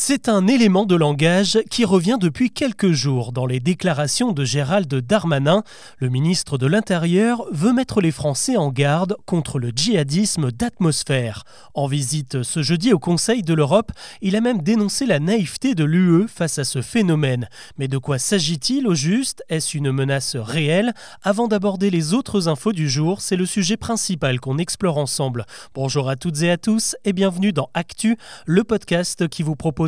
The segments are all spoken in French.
C'est un élément de langage qui revient depuis quelques jours dans les déclarations de Gérald Darmanin. Le ministre de l'Intérieur veut mettre les Français en garde contre le djihadisme d'atmosphère. En visite ce jeudi au Conseil de l'Europe, il a même dénoncé la naïveté de l'UE face à ce phénomène. Mais de quoi s'agit-il au juste? Est-ce une menace réelle? Avant d'aborder les autres infos du jour, c'est le sujet principal qu'on explore ensemble. Bonjour à toutes et à tous et bienvenue dans Actu, le podcast qui vous propose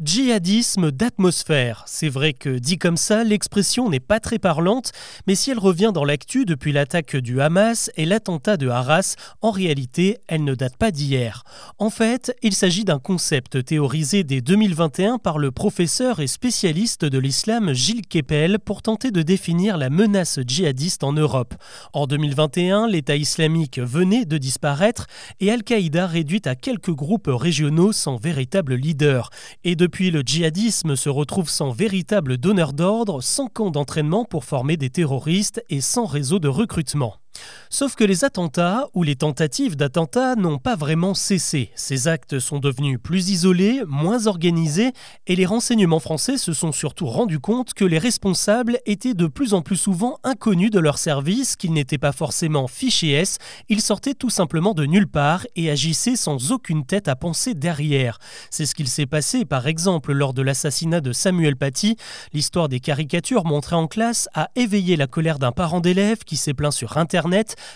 Djihadisme d'atmosphère. C'est vrai que dit comme ça, l'expression n'est pas très parlante, mais si elle revient dans l'actu depuis l'attaque du Hamas et l'attentat de Arras, en réalité, elle ne date pas d'hier. En fait, il s'agit d'un concept théorisé dès 2021 par le professeur et spécialiste de l'islam Gilles Kepel pour tenter de définir la menace djihadiste en Europe. En 2021, l'État islamique venait de disparaître et Al-Qaïda réduite à quelques groupes régionaux sans véritable leader. Et le djihadisme se retrouve sans véritable donneur d'ordre, sans camp d'entraînement pour former des terroristes et sans réseau de recrutement. Sauf que les attentats ou les tentatives d'attentats n'ont pas vraiment cessé. Ces actes sont devenus plus isolés, moins organisés, et les renseignements français se sont surtout rendus compte que les responsables étaient de plus en plus souvent inconnus de leur service, qu'ils n'étaient pas forcément fichés S, ils sortaient tout simplement de nulle part et agissaient sans aucune tête à penser derrière. C'est ce qu'il s'est passé par exemple lors de l'assassinat de Samuel Paty. L'histoire des caricatures montrées en classe a éveillé la colère d'un parent d'élève qui s'est plaint sur Internet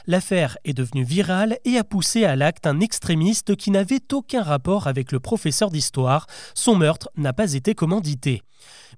l'affaire est devenue virale et a poussé à l'acte un extrémiste qui n'avait aucun rapport avec le professeur d'histoire. Son meurtre n'a pas été commandité.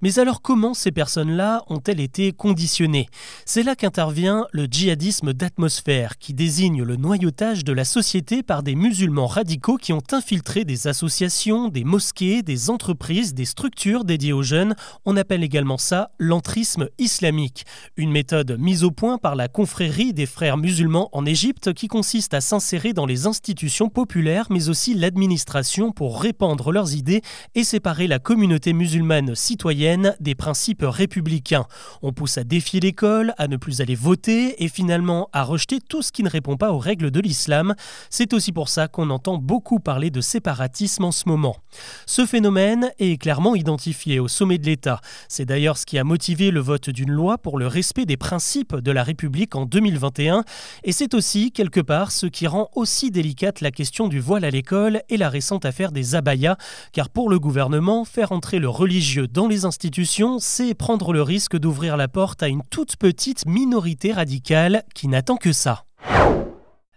Mais alors comment ces personnes-là ont-elles été conditionnées? C'est là qu'intervient le djihadisme d'atmosphère, qui désigne le noyautage de la société par des musulmans radicaux qui ont infiltré des associations, des mosquées, des entreprises, des structures dédiées aux jeunes. On appelle également ça l'entrisme islamique, une méthode mise au point par la confrérie des frères musulmans en Égypte qui consiste à s'insérer dans les institutions populaires mais aussi l'administration pour répandre leurs idées et séparer la communauté musulmane citoyenne des principes républicains. On pousse à défier l'école, à ne plus aller voter et finalement à rejeter tout ce qui ne répond pas aux règles de l'islam. C'est aussi pour ça qu'on entend beaucoup parler de séparatisme en ce moment. Ce phénomène est clairement identifié au sommet de l'État. C'est d'ailleurs ce qui a motivé le vote d'une loi pour le respect des principes de la République en 2021 et c'est aussi quelque part ce qui rend aussi délicate la question du voile à l'école et la récente affaire des abayas car pour le gouvernement, faire entrer le religieux dans les institutions, c'est prendre le risque d'ouvrir la porte à une toute petite minorité radicale qui n'attend que ça.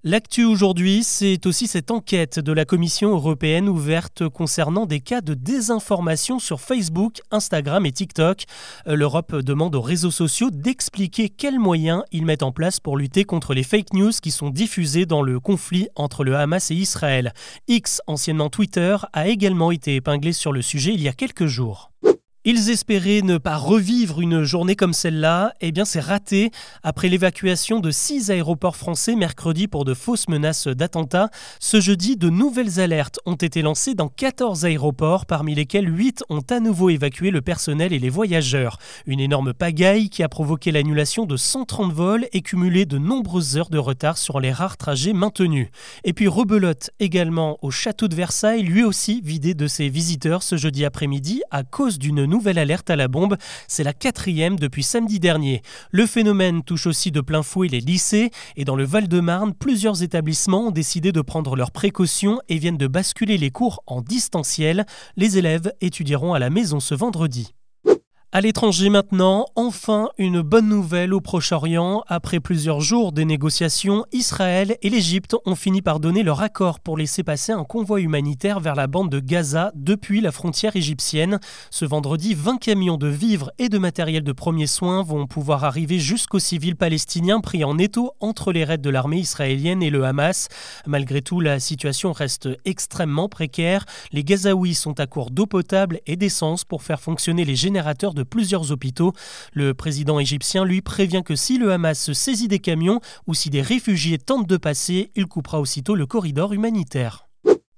L'actu aujourd'hui, c'est aussi cette enquête de la Commission européenne ouverte concernant des cas de désinformation sur Facebook, Instagram et TikTok. Euh, L'Europe demande aux réseaux sociaux d'expliquer quels moyens ils mettent en place pour lutter contre les fake news qui sont diffusées dans le conflit entre le Hamas et Israël. X, anciennement Twitter, a également été épinglé sur le sujet il y a quelques jours. Ils espéraient ne pas revivre une journée comme celle-là. Eh bien, c'est raté. Après l'évacuation de six aéroports français mercredi pour de fausses menaces d'attentats, ce jeudi, de nouvelles alertes ont été lancées dans 14 aéroports, parmi lesquels 8 ont à nouveau évacué le personnel et les voyageurs. Une énorme pagaille qui a provoqué l'annulation de 130 vols et cumulé de nombreuses heures de retard sur les rares trajets maintenus. Et puis rebelote également au château de Versailles, lui aussi vidé de ses visiteurs ce jeudi après-midi à cause d'une nouvelle alerte à la bombe. C'est la quatrième depuis samedi dernier. Le phénomène touche aussi de plein fouet les lycées et dans le Val-de-Marne, plusieurs établissements ont décidé de prendre leurs précautions et viennent de basculer les cours en distanciel. Les élèves étudieront à la maison ce vendredi. À l'étranger maintenant, enfin une bonne nouvelle au Proche-Orient. Après plusieurs jours de négociations, Israël et l'Égypte ont fini par donner leur accord pour laisser passer un convoi humanitaire vers la bande de Gaza depuis la frontière égyptienne. Ce vendredi, 20 camions de vivres et de matériel de premiers soins vont pouvoir arriver jusqu'aux civils palestiniens pris en étau entre les raids de l'armée israélienne et le Hamas. Malgré tout, la situation reste extrêmement précaire. Les Gazaouis sont à court d'eau potable et d'essence pour faire fonctionner les générateurs de plusieurs hôpitaux. Le président égyptien, lui, prévient que si le Hamas se saisit des camions ou si des réfugiés tentent de passer, il coupera aussitôt le corridor humanitaire.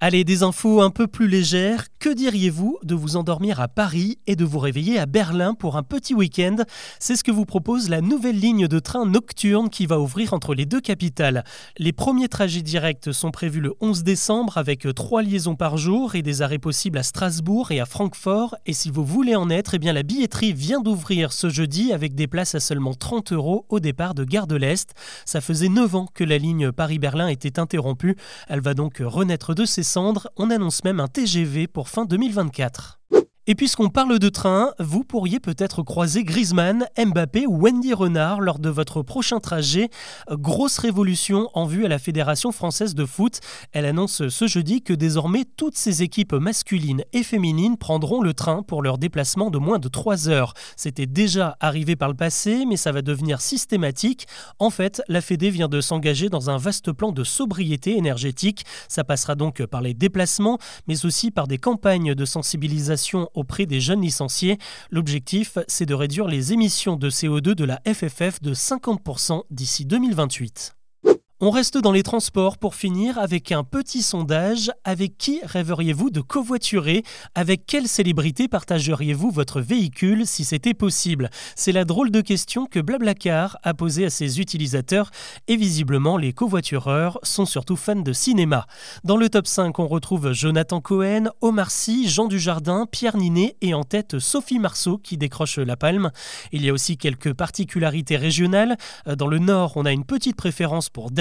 Allez, des infos un peu plus légères. Que diriez-vous de vous endormir à Paris et de vous réveiller à Berlin pour un petit week-end? C'est ce que vous propose la nouvelle ligne de train nocturne qui va ouvrir entre les deux capitales. Les premiers trajets directs sont prévus le 11 décembre avec trois liaisons par jour et des arrêts possibles à Strasbourg et à Francfort. Et si vous voulez en être, eh bien la billetterie vient d'ouvrir ce jeudi avec des places à seulement 30 euros au départ de Gare de l'Est. Ça faisait 9 ans que la ligne Paris-Berlin était interrompue. Elle va donc renaître de ses cendres. On annonce même un TGV pour fin 2024. Et puisqu'on parle de train, vous pourriez peut-être croiser Griezmann, Mbappé ou Wendy Renard lors de votre prochain trajet. Grosse révolution en vue à la Fédération française de foot. Elle annonce ce jeudi que désormais toutes ses équipes masculines et féminines prendront le train pour leur déplacement de moins de 3 heures. C'était déjà arrivé par le passé, mais ça va devenir systématique. En fait, la Fédé vient de s'engager dans un vaste plan de sobriété énergétique. Ça passera donc par les déplacements, mais aussi par des campagnes de sensibilisation auprès des jeunes licenciés. L'objectif, c'est de réduire les émissions de CO2 de la FFF de 50% d'ici 2028. On reste dans les transports pour finir avec un petit sondage. Avec qui rêveriez-vous de covoiturer? Avec quelle célébrité partageriez-vous votre véhicule si c'était possible? C'est la drôle de question que Blablacar a posée à ses utilisateurs et visiblement les covoitureurs sont surtout fans de cinéma. Dans le top 5, on retrouve Jonathan Cohen, Omar Sy, Jean Dujardin, Pierre Ninet et en tête Sophie Marceau qui décroche la palme. Il y a aussi quelques particularités régionales. Dans le nord, on a une petite préférence pour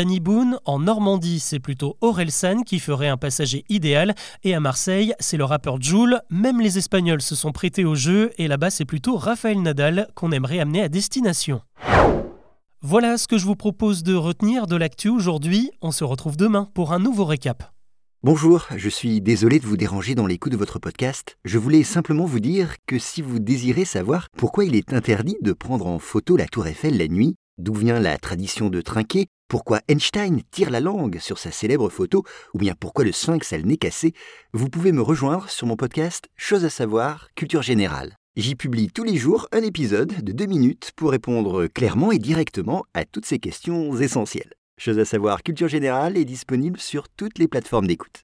En Normandie, c'est plutôt Orelsan qui ferait un passager idéal. Et à Marseille, c'est le rappeur Joule. Même les Espagnols se sont prêtés au jeu. Et là-bas, c'est plutôt Raphaël Nadal qu'on aimerait amener à destination. Voilà ce que je vous propose de retenir de l'actu aujourd'hui. On se retrouve demain pour un nouveau récap. Bonjour, je suis désolé de vous déranger dans l'écoute de votre podcast. Je voulais simplement vous dire que si vous désirez savoir pourquoi il est interdit de prendre en photo la tour Eiffel la nuit, d'où vient la tradition de trinquer, pourquoi Einstein tire la langue sur sa célèbre photo, ou bien pourquoi le sphinx a le nez cassé, vous pouvez me rejoindre sur mon podcast Chose à savoir, culture générale. J'y publie tous les jours un épisode de deux minutes pour répondre clairement et directement à toutes ces questions essentielles. Chose à savoir, culture générale est disponible sur toutes les plateformes d'écoute.